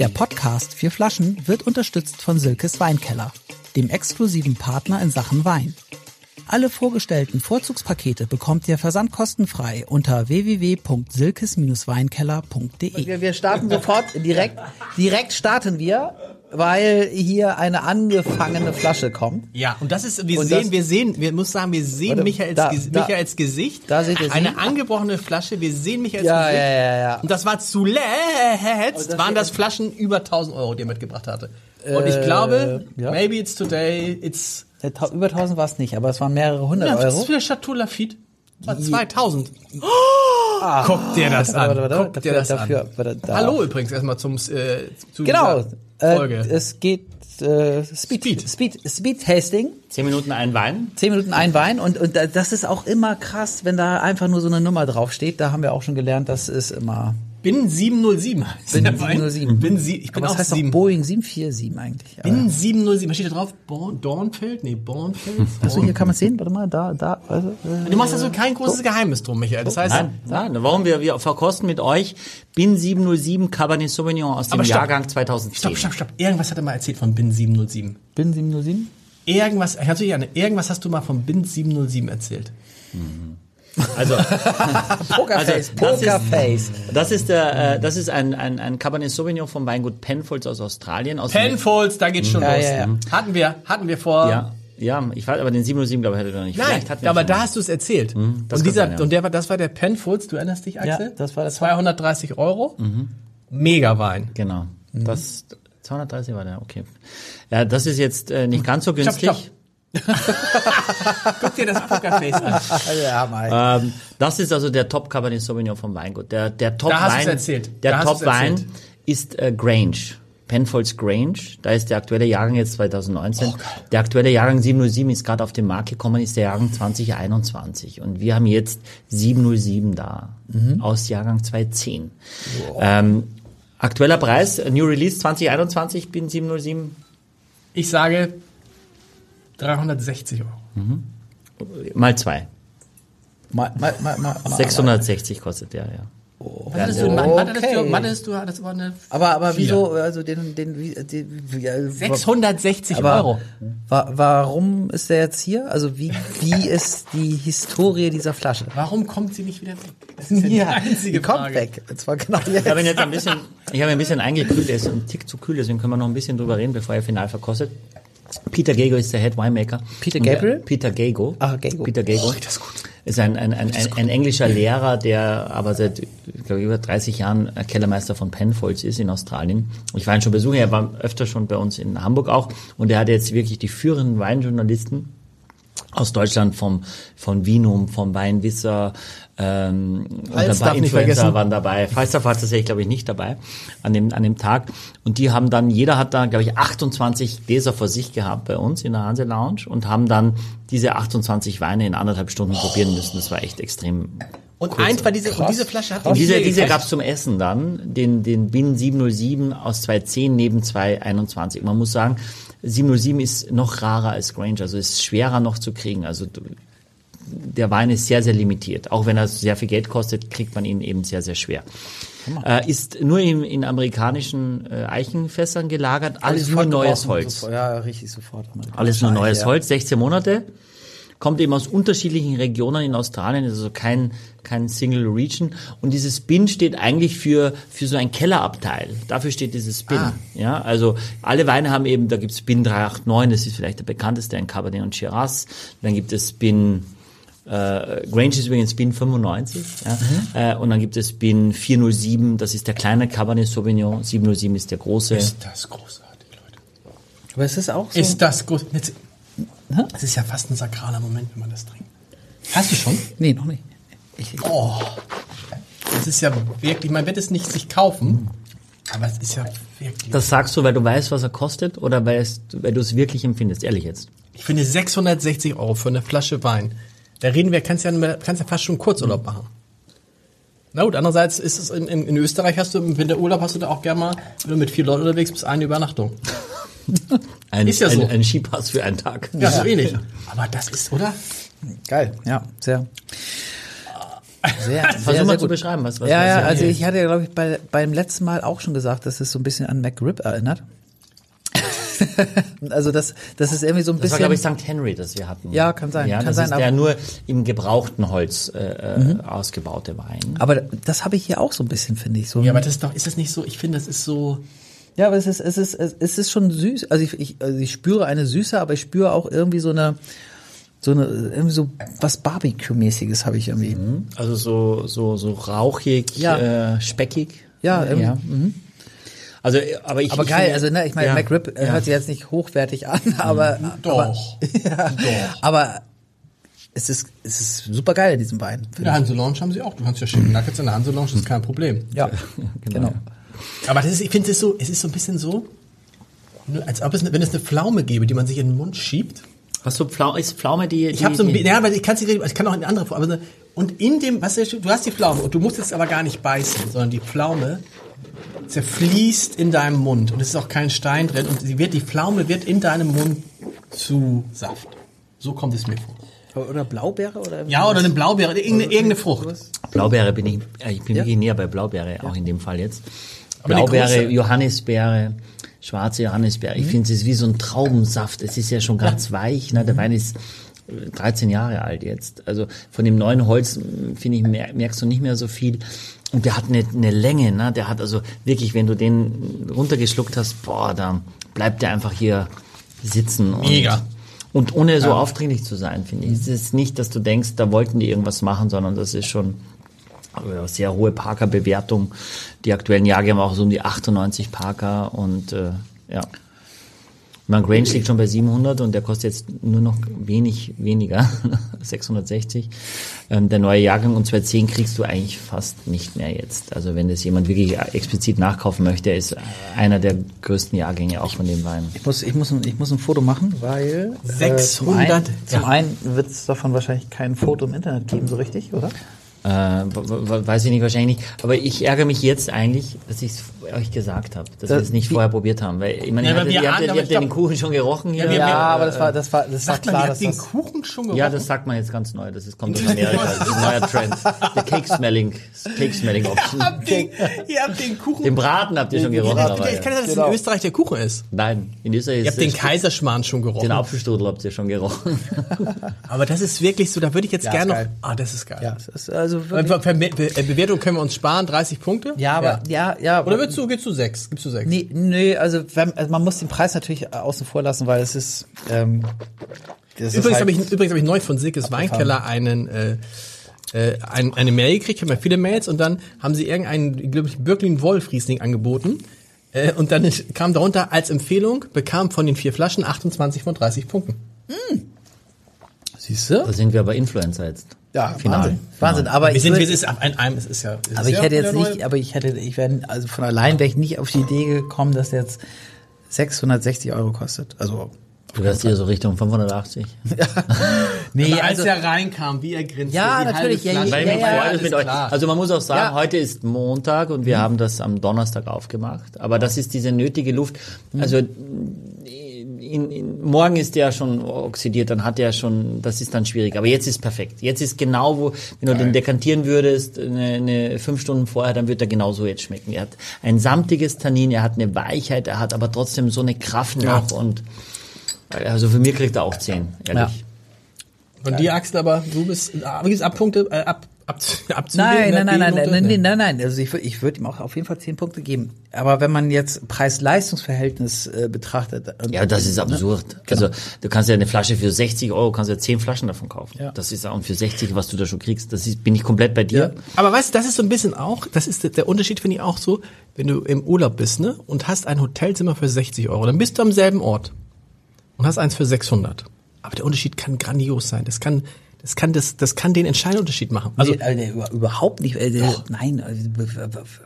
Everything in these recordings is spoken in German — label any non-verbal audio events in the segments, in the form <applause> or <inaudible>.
Der Podcast Vier Flaschen wird unterstützt von Silkes Weinkeller, dem exklusiven Partner in Sachen Wein. Alle vorgestellten Vorzugspakete bekommt ihr versandkostenfrei unter www.silkes-weinkeller.de. Wir, wir starten sofort, direkt, direkt starten wir, weil hier eine angefangene Flasche kommt. Ja, und das ist, wir Und sehen, das- wir sehen, wir muss sagen, wir sehen Warte, Michaels, da- Ges- da- Michaels Gesicht. da seht ihr sie. Eine angebrochene Flasche, wir sehen Michaels Ja, Gesicht. ja, ja, ja. Und das war zuletzt, das waren das Flaschen über 1000 Euro, die er mitgebracht hatte. Und ich glaube, Äh, ja. maybe it's today, it's, Äh, Über 1000 war es nicht, aber es waren mehrere hundert ja, das ist Euro. für Chateau Lafitte. Das war 2000. Guck dir das an. Warte, warte, Guck dafür- dir das dafür- an. warte, da. Hallo übrigens erstmal zum, äh, zu Genau, dieser äh, Folge. es geht äh, Speed, Speed. Speed, Speed Tasting. Zehn Minuten ein Wein. Zehn Minuten ein Wein und, und da- das ist auch immer krass, wenn da einfach nur so eine Nummer draufsteht. Da haben wir auch schon gelernt, das ist immer Bin 707 heißt Bin der Wein. 707. Bin sie, ich bin Aber auch heißt 7. doch Boeing 747 eigentlich. Aber- Bin 707. Was steht da drauf? Born, Dornfeld? Nee, Bornfeld? <laughs> Achso, hier kann man sehen. Warte mal, da, da. Also, äh, Du machst da so kein großes Geheimnis drum, Michael. Das heißt, Nein, nein, warum wir, wir verkosten mit euch Bin 707 Cabernet Sauvignon aus dem stopp. Jahrgang 2010. stopp, stopp, stopp. Irgendwas hat er mal erzählt von Bin 707. Bin 707? Irgendwas, kannst du dich an, irgendwas hast du mal von Bin 707 erzählt. Also, <laughs> Pokerface, Also, das ist- Pokerface. das ist der, äh, das ist ein, ein, ein Cabernet Sauvignon vom Weingut Penfolds aus Australien. Aus Penfolds, da geht's schon Ja, los. ja, ja. Hatten wir, hatten wir vor. Ja, ja, ich weiß, aber den 707 glaube ich hatte ich noch nicht. Nein, aber da mal. hast du es erzählt. das und dieser, sein, ja. und der war, das war der Penfolds, du erinnerst dich, Axel? Ja, das war das- 230 Euro. Mega Wein. Genau. Mhm. Das 230 war der, okay. Ja, das ist jetzt äh, nicht ganz so Stopp, günstig. stopp. <laughs> Guck dir das Pokerface an. Also, <laughs> ja, mal. Ähm, das ist also der Top Cabernet Sauvignon vom Weingut. Der, der Top Da Wein, erzählt. Da der hast Top Wein ist äh, Grange. Penfolds Grange, da ist der aktuelle Jahrgang jetzt 2019. der aktuelle Jahrgang 707 ist gerade auf den Markt gekommen, ist der Jahrgang 2021. Und wir haben jetzt 707 da, aus Jahrgang 2010. Ähm, aktueller Preis, äh, New Release 2021, bin 707, Ich sage 360 Euro. mal zwei. mal, mal, mal, mal, mal. 660 kostet der, ja. Was hattest du? Mathe hattest du, Okay. Hattest du, das war eine Aber, aber Vier. wieso, also den, den, wie- den äh, 660 aber, Euro. Wa warum ist der jetzt hier? Also wie, wie <laughs> ist die Historie dieser Flasche? Warum kommt sie nicht wieder weg? Das ist ja die einzige die kommt Frage. weg. Und zwar genau jetzt. Ich habe ihn jetzt ein bisschen, ich habe ein bisschen eingekühlt, er ist ein Tick zu kühl, deswegen können wir noch ein bisschen drüber reden, bevor er final verkostet. Peter Gago ist der Head Winemaker. Peter Gabriel? Peter Gago. Ah, Gago. Peter Gago. Oh, das ist gut. Ist ein, ein, ein, ein, ein englischer Lehrer, der aber seit ich glaube, über 30 Jahren Kellermeister von Penfolds ist in Australien. Ich war ihn schon besuchen, er war öfter schon bei uns in Hamburg auch und er hat jetzt wirklich die führenden Weinjournalisten aus Deutschland vom von Vinum, vom Weinwisser ähm, und ein Falstaff paar nicht Influencer vergessen. waren dabei. Falstaff war tatsächlich, glaube ich, nicht dabei an dem an dem Tag. Und die haben dann, jeder hat da, glaube ich, 28 Gläser vor sich gehabt bei uns in der Hanse Lounge und haben dann diese 28 Weine in anderthalb Stunden probieren müssen. Das war echt extrem Und eins war diese, und diese Flasche hat und diese, diese gekriegt. gab's zum Essen dann, den, den Bin 707 aus 210 neben 221. Man muss sagen, 707 ist noch rarer als Grange, also ist schwerer noch zu kriegen. Also du- der Wein ist sehr, sehr limitiert. Auch wenn er sehr viel Geld kostet, kriegt man ihn eben sehr, sehr schwer. Äh, ist nur in, in amerikanischen äh, Eichenfässern gelagert, alles nur neues Holz. sofort- Ja, richtig sofort. Alles nur neues Ja. Holz, 16 Monate. Kommt eben aus unterschiedlichen Regionen in Australien, also kein, kein Single Region. Und dieses Bin steht eigentlich für, für so ein Kellerabteil. Dafür steht dieses Bin. Ah. Ja, also alle Weine haben eben, da gibt's Bin 389, das ist vielleicht der bekannteste, ein Cabernet und Shiraz. Dann gibt es Bin äh, Grange ist übrigens Bin 95. Ja? Mhm. Äh, und dann gibt es Bin 407, das ist der kleine Cabernet Sauvignon. 707 ist der große. Ist das großartig, Leute. Aber es ist auch so. Ist das groß. Jetzt, das ist ja fast ein sakraler Moment, wenn man das trinkt. Hast du schon? nee, noch nicht. Ich, Oh. Das ist ja wirklich, man wird es nicht sich kaufen, aber es ist ja wirklich. Das sagst du, weil du weißt, was er kostet oder weil, es, weil du es wirklich empfindest, ehrlich jetzt. Ich finde 660 Euro für eine Flasche Wein. Da reden wir, kannst ja, kannst ja fast schon Kurzurlaub machen. Na gut, andererseits ist es in, in, in Österreich hast du im Winterurlaub hast du da auch gerne mal, wenn du mit vier Leuten unterwegs bist, eine Übernachtung. <laughs> Ein, Ist ja so. ein, ein Skipass für einen Tag. Ja, so ähnlich. Aber das ist, oder? geil. Ja, sehr. Sehr, <laughs> Versuch sehr, mal sehr zu gut. beschreiben, was, was Ja, ja, also ich hatte ja, glaube ich, bei, beim letzten Mal auch schon gesagt, dass es so ein bisschen an McRib erinnert. <laughs> also das, das ist irgendwie so ein Das war, bisschen. glaube ich, St. Henry, das wir hatten. Ja, kann sein, Ja, kann das sein, ist aber- der nur im gebrauchten Holz äh, äh, ausgebaute Wein. aber das habe ich hier auch so ein bisschen, finde ich. So Ja, aber das ist doch, ist das nicht so, ich finde, das ist so, Ja, aber es ist, es ist, es ist schon süß. Also ich, ich, also ich spüre eine Süße, aber ich spüre auch irgendwie so eine, so eine, irgendwie so was Barbecue-mäßiges habe ich irgendwie. Also so, so, so rauchig, Ja. äh, speckig. Ja, ähm, ja. Also, aber ich, Aber ich geil, finde- also ne, ich meine, ja, McRib äh, ja. hört sich jetzt nicht hochwertig an, <laughs> aber Doch. aber, <laughs> ja, aber es ist, es ist super geil in diesem Wein. in der Hanse Lounge haben sie auch. Du kannst ja Chicken <clears throat> Nuggets in der Hanse Lounge, das ist kein Problem. ich. Ja, <laughs> genau. Aber das ist, ich finde es so, es ist so ein bisschen so, ne, als ob es, eine- wenn es eine Pflaume gäbe, die man sich in den Mund schiebt. Hast du Pflaume, ist Pflaume die, Ich habe so ein, die, ja, aber ich kann ich kann auch eine andere, aber so, und in dem, was du hast die Pflaume und du musst es aber gar nicht beißen, sondern die Pflaume zerfließt in deinem Mund und es ist auch kein Stein drin und sie wird, die Pflaume wird in deinem Mund zu Saft. So kommt es mir vor. Oder Blaubeere oder Ja, oder eine Blaubeere, irgendeine, irgendeine Frucht. Blaubeere bin ich, äh, ich bin Ja? wirklich näher bei Blaubeere, auch in dem Fall jetzt. Aber Blaubeere, Johannisbeere, schwarze Johannisbeere. Ich finde, es ist wie so ein Traubensaft. Es ist ja schon ganz weich. Ne? Der Wein ist äh, 13 Jahre alt jetzt. Also von dem neuen Holz, mh, finde ich, mer- merkst du nicht mehr so viel. Und der hat eine, eine Länge, ne? Der hat also wirklich, wenn du den runtergeschluckt hast, boah, da bleibt der einfach hier sitzen. Und, Mega. Und ohne so aufdringlich zu sein, finde ich. Es ist nicht, dass du denkst, da wollten die irgendwas machen, sondern das ist schon äh, sehr hohe Parker-Bewertung. Die aktuellen Jahrgänge haben auch so um die 98 Parker und äh, ja. Mein Grange liegt schon bei 700 und der kostet jetzt nur noch wenig weniger, <laughs> 660. Ähm, der neue Jahrgang und 210 kriegst du eigentlich fast nicht mehr jetzt. Also wenn das jemand wirklich explizit nachkaufen möchte, ist einer der größten Jahrgänge auch von dem Wein. Ich muss, ich muss, ein- ich muss ein Foto machen, weil äh, 600, zum einen, ja. einen wird es davon wahrscheinlich kein Foto im Internet geben, so richtig, oder? Äh, weiß ich nicht, wahrscheinlich. Aber ich ärgere mich jetzt eigentlich, dass ich es euch gesagt habe, dass Das- wir es nicht vorher probiert haben. Weil ich meine, Ja, ihr, ihr, habt, ihr habt den glaub- Kuchen schon gerochen hier. Ja, wir- aber das war, das war, das war Sagt man, klar, ihr dass habt den das. Kuchen schon gerochen? Ja, das sagt man jetzt ganz neu. Das ist, kommt <laughs> aus Amerika. Das ist ein neuer Trend. Der Cake Smelling, Cake Smelling Option. habt den, ihr habt den Kuchen. Den Braten habt ihr schon gerochen. Ja, ich kann ja. ja sagen, dass Genau. es in Österreich der Kuchen ist. Nein, in Österreich Ihr ist habt den Kaiserschmarrn schon gerochen. den Apfelstrudel habt ihr schon gerochen. <laughs> Aber das ist wirklich so, da würde ich jetzt Ja, gerne noch. Ah, das ist geil. Ja, es ist also Äh, Bewertung können wir uns sparen, 30 Punkte? ja, aber, ja, ja. Oder willst du, gehst du sechs? Gibst du sechs? Nee, nee also, wenn, also man muss den Preis natürlich außen vor lassen, weil es ist. Ähm, das Übrigens ist habe halt, ich, übrigens hab ich neu von Sickes Weinkeller einen, äh, äh, ein, eine Mail gekriegt, ich habe ja viele Mails und dann haben sie irgendeinen, glaube ich, Birklin Wolf Riesling angeboten. Äh, und dann <laughs> kam darunter als Empfehlung, bekam von den vier Flaschen 28 von 30 Punkten. Siehst du? Da sind wir aber Influencer jetzt. Ja, Final. Wahnsinn. Wahnsinn. Aber Wir ich, sind, würd- wir sind ab ein, einem, es ist ja. es aber ist ich ja hätte jetzt nicht, neue- aber ich hätte, ich wäre, also von allein wäre ich nicht auf die Idee gekommen, dass der jetzt 660 Euro kostet. Also, Du wärst hier so Richtung 580. <laughs> nee, Aber als also, er reinkam, wie er grinste. Ja, die natürlich, ja, ja, ja, ja, ist. Also man muss auch sagen, Ja. heute ist Montag und wir haben das am Donnerstag aufgemacht. Aber das ist diese nötige Luft. Also in, in, morgen ist der schon oxidiert, dann hat er schon, das ist dann schwierig. Aber jetzt ist perfekt. Jetzt ist genau, wo, wenn du den dekantieren würdest, eine, eine fünf Stunden vorher, dann wird er genauso jetzt schmecken. Er hat ein samtiges Tannin, er hat eine Weichheit, er hat aber trotzdem so eine Kraft Ja. noch und also für mir kriegt er auch zehn, ehrlich. Von dir, Axel, aber du bist, aber gibt's Abpunkte, äh, ab, ab, <laughs> Abzüge Nein, nein, nein, nein, nein, nein, nein, nein. Also ich würde ich würd ihm auch auf jeden Fall 10 Punkte geben. Aber wenn man jetzt Preis-Leistungs-Verhältnis äh, betrachtet. und- Ja, das ist absurd. Genau. Also du kannst ja eine Flasche für 60 Euro, kannst ja 10 Flaschen davon kaufen. Ja. Das ist auch für 60, was du da schon kriegst. Das ist, bin ich komplett bei dir. Aber weißt du, das ist so ein bisschen auch, das ist der- der Unterschied, finde ich auch so, wenn du im Urlaub bist, ne, und hast ein Hotelzimmer für 60 Euro, dann bist du am selben Ort und hast eins für 600. Aber der Unterschied kann grandios sein. Das kann, das kann, das, das kann den entscheidenden Unterschied machen. Also, Also, nee, über- überhaupt nicht. Alter, nein, also,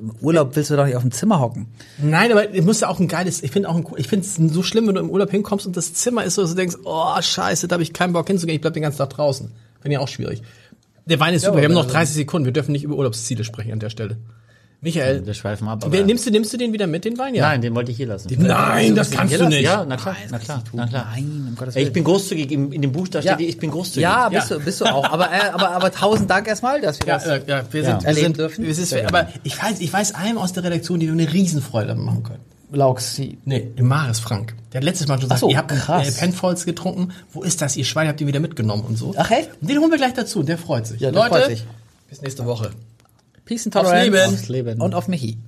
im Urlaub willst du doch nicht auf dem Zimmer hocken. nein, aber es muss ja auch ein geiles, ich finde auch ein, ich finde es so schlimm, wenn du im Urlaub hinkommst und das Zimmer ist so, dass du denkst, oh, scheiße, da habe ich keinen Bock hinzugehen, ich bleib den ganzen Tag draußen. Finde ich auch schwierig. Der Wein ist super, wir haben noch 30 Sekunden, wir dürfen nicht über Urlaubsziele sprechen an der Stelle. Michael, Wir schweifen ab. aber- nimmst, du, nimmst du den wieder mit, den Wein? Ja. Nein, den wollte ich hier lassen. Nein, das kannst du nicht. Ja, na klar, na klar, na klar. Nein, um Gottes Ey, Ich bin großzügig, in, in dem Buch da steht, ich bin großzügig. Ja, bist du, bist du auch. Aber, äh, aber, aber tausend Dank erstmal, dass wir Ja, das. äh, ja, wir Ja. sind, wir Erleben sind, dürfen. wir sind aber ich weiß, ich weiß einem aus der Redaktion, die wir eine Riesenfreude machen können. Lauxi. Nee, im Maris Frank. Der hat letztes Mal schon gesagt, so, ihr habt krass. äh, Penfolds getrunken. Wo ist das? Ihr Schwein habt ihr wieder mitgenommen und so. Ach, echt? Den holen wir gleich dazu. Der freut sich. Ja, der Leute, freut sich. bis nächste Woche. Peace and Aufs Tolerance. Leben. Aufs Leben. Und auf Michi.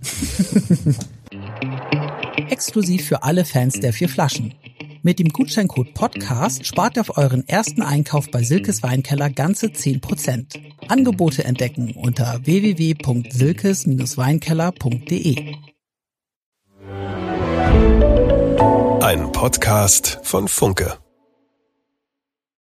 Exklusiv für alle Fans der vier Flaschen. Mit dem Gutscheincode Podcast spart ihr auf euren ersten Einkauf bei Silkes Weinkeller ganze 10%. Angebote entdecken unter www.silkes-weinkeller.de. Ein Podcast von Funke.